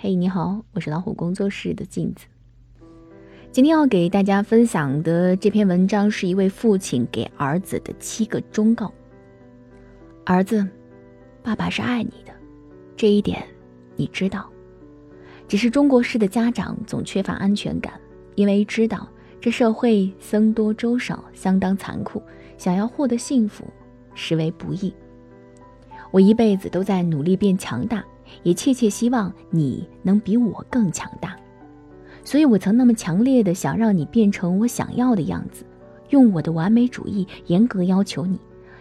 嘿，你好，我是老虎工作室的镜子。今天要给大家分享的这篇文章是一位父亲给儿子的七个忠告。儿子，爸爸是爱你的，这一点你知道。只是中国式的家长总缺乏安全感，因为知道这社会僧多粥少，相当残酷，想要获得幸福，实为不易。我一辈子都在努力变强大。也切切希望你能比我更强大，所以我曾那么强烈的想让你变成我想要的样子，用我的完美主义严格要求你，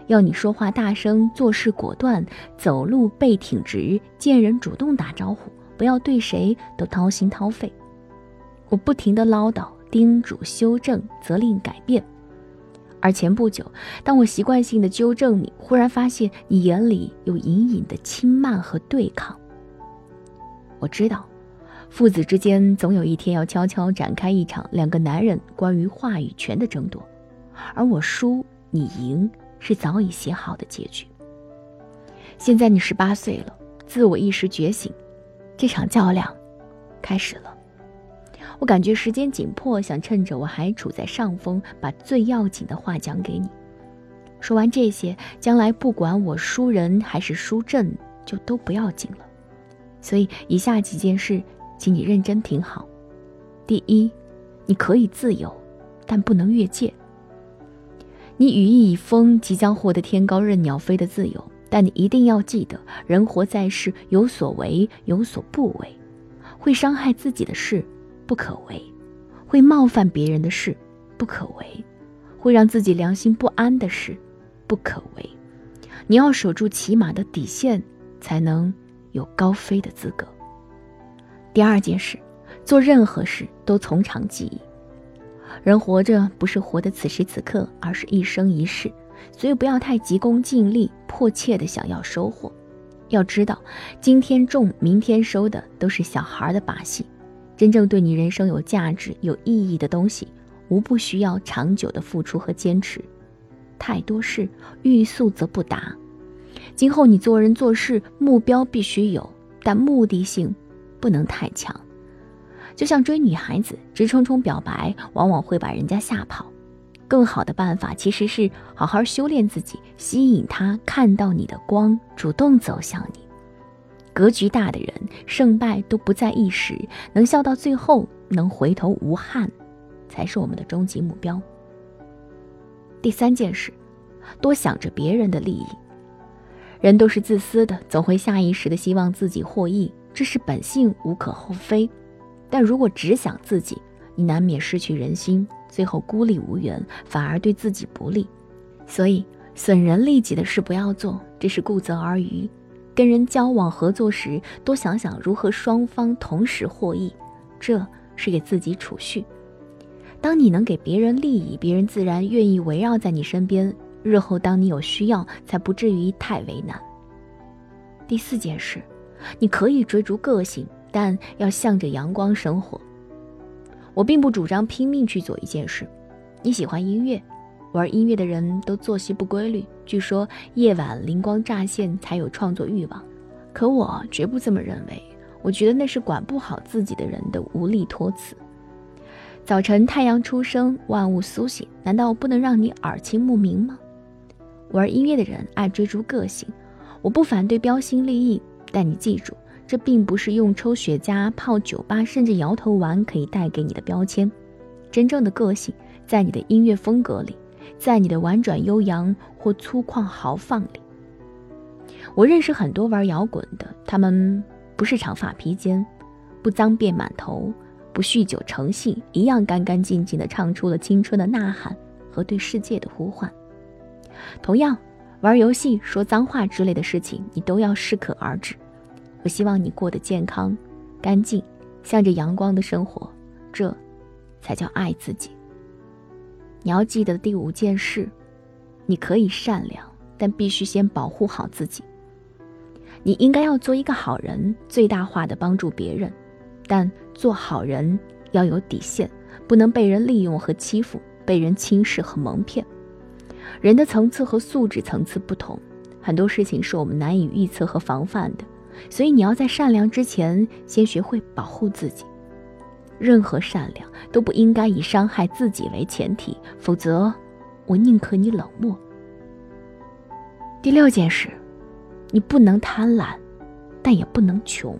要你说话大声，做事果断，走路背挺直，见人主动打招呼，不要对谁都掏心掏肺。我不停的唠叨、叮嘱、修正、责令、改变。而前不久，当我习惯性的纠正你，忽然发现你眼里有隐隐的轻慢和对抗。我知道，父子之间总有一天要悄悄展开一场两个男人关于话语权的争夺，而我输你赢是早已写好的结局。现在你十八岁了，自我意识觉醒，这场较量开始了。我感觉时间紧迫，想趁着我还处在上风，把最要紧的话讲给你。说完这些，将来不管我输人还是输阵，就都不要紧了。所以以下几件事，请你认真听好。第一，你可以自由，但不能越界。你羽翼已丰，即将获得天高任鸟飞的自由，但你一定要记得，人活在世，有所为，有所不为，会伤害自己的事。不可为，会冒犯别人的事；不可为，会让自己良心不安的事；不可为，你要守住起码的底线，才能有高飞的资格。第二件事，做任何事都从长计议。人活着不是活的此时此刻，而是一生一世，所以不要太急功近利，迫切的想要收获。要知道，今天种，明天收的都是小孩的把戏。真正对你人生有价值、有意义的东西，无不需要长久的付出和坚持。太多事欲速则不达。今后你做人做事，目标必须有，但目的性不能太强。就像追女孩子，直冲冲表白，往往会把人家吓跑。更好的办法其实是好好修炼自己，吸引她看到你的光，主动走向你。格局大的人，胜败都不在一时，能笑到最后，能回头无憾，才是我们的终极目标。第三件事，多想着别人的利益。人都是自私的，总会下意识的希望自己获益，这是本性，无可厚非。但如果只想自己，你难免失去人心，最后孤立无援，反而对自己不利。所以，损人利己的事不要做，这是顾泽而渔。跟人交往合作时，多想想如何双方同时获益，这是给自己储蓄。当你能给别人利益，别人自然愿意围绕在你身边。日后当你有需要，才不至于太为难。第四件事，你可以追逐个性，但要向着阳光生活。我并不主张拼命去做一件事。你喜欢音乐。玩音乐的人都作息不规律，据说夜晚灵光乍现才有创作欲望，可我绝不这么认为。我觉得那是管不好自己的人的无力托辞。早晨太阳初升，万物苏醒，难道不能让你耳清目明吗？玩音乐的人爱追逐个性，我不反对标新立异，但你记住，这并不是用抽雪茄、泡酒吧甚至摇头丸可以带给你的标签。真正的个性在你的音乐风格里。在你的婉转悠扬或粗犷豪放里，我认识很多玩摇滚的，他们不是长发披肩，不脏辫满头，不酗酒成性，一样干干净净地唱出了青春的呐喊和对世界的呼唤。同样，玩游戏、说脏话之类的事情，你都要适可而止。我希望你过得健康、干净，向着阳光的生活，这才叫爱自己。你要记得第五件事，你可以善良，但必须先保护好自己。你应该要做一个好人，最大化的帮助别人，但做好人要有底线，不能被人利用和欺负，被人轻视和蒙骗。人的层次和素质层次不同，很多事情是我们难以预测和防范的。所以你要在善良之前，先学会保护自己。任何善良都不应该以伤害自己为前提，否则，我宁可你冷漠。第六件事，你不能贪婪，但也不能穷。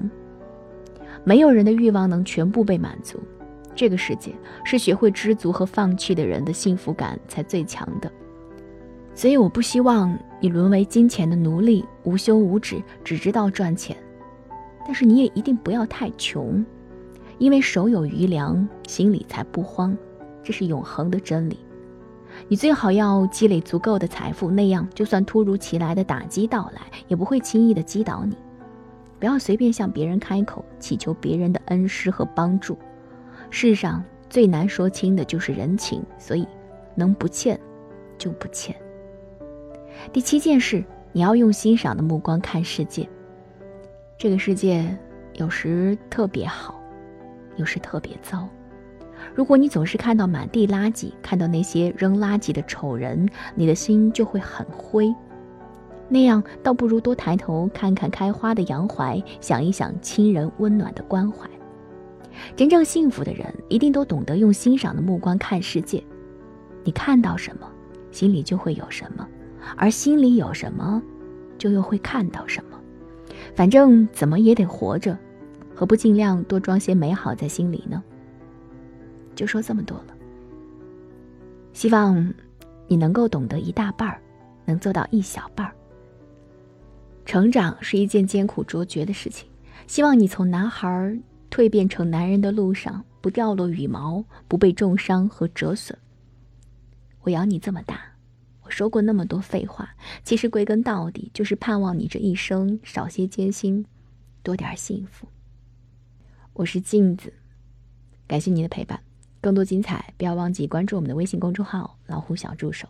没有人的欲望能全部被满足。这个世界是学会知足和放弃的人的幸福感才最强的。所以，我不希望你沦为金钱的奴隶，无休无止，只知道赚钱。但是，你也一定不要太穷。因为手有余粮，心里才不慌，这是永恒的真理。你最好要积累足够的财富，那样就算突如其来的打击到来，也不会轻易的击倒你。不要随便向别人开口，祈求别人的恩师和帮助。世上最难说清的就是人情，所以能不欠就不欠。第七件事，你要用欣赏的目光看世界。这个世界有时特别好。有时特别糟。如果你总是看到满地垃圾，看到那些扔垃圾的丑人，你的心就会很灰。那样倒不如多抬头看看开花的杨槐，想一想亲人温暖的关怀。真正幸福的人一定都懂得用欣赏的目光看世界。你看到什么，心里就会有什么；而心里有什么，就又会看到什么。反正怎么也得活着。何不尽量多装些美好在心里呢？就说这么多了。希望你能够懂得一大半儿，能做到一小半儿。成长是一件艰苦卓绝的事情。希望你从男孩蜕变成男人的路上，不掉落羽毛，不被重伤和折损。我养你这么大，我说过那么多废话，其实归根到底就是盼望你这一生少些艰辛，多点幸福。我是镜子，感谢您的陪伴。更多精彩，不要忘记关注我们的微信公众号“老虎小助手”。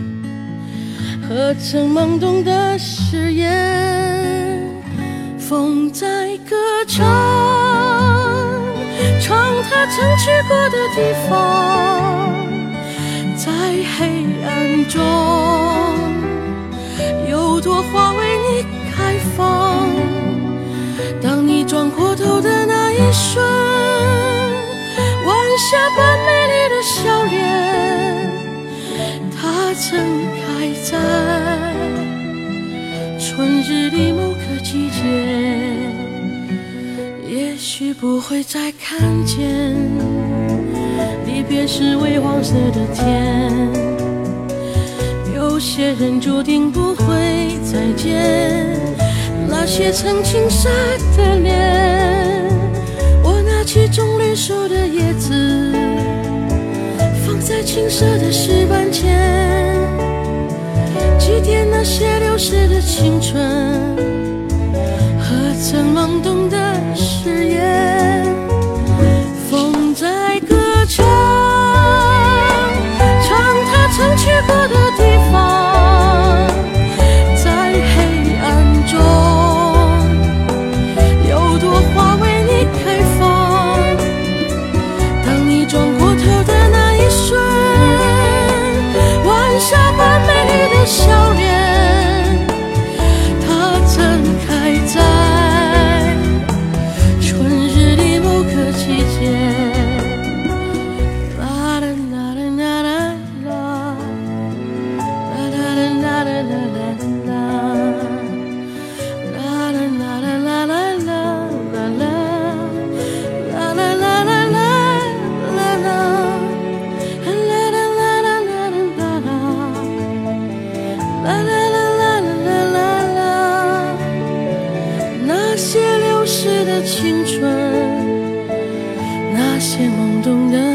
何曾懵懂的誓言？风在歌唱，唱他曾去过的地方，在黑暗中，在。春日里某个季节，也许不会再看见离别时微黄色的天。有些人注定不会再见那些曾青涩的脸。我拿起棕榈树的叶子，放在青涩的石板前，祭奠那些流逝的青春和曾懵懂的誓言。青春那些懵懂的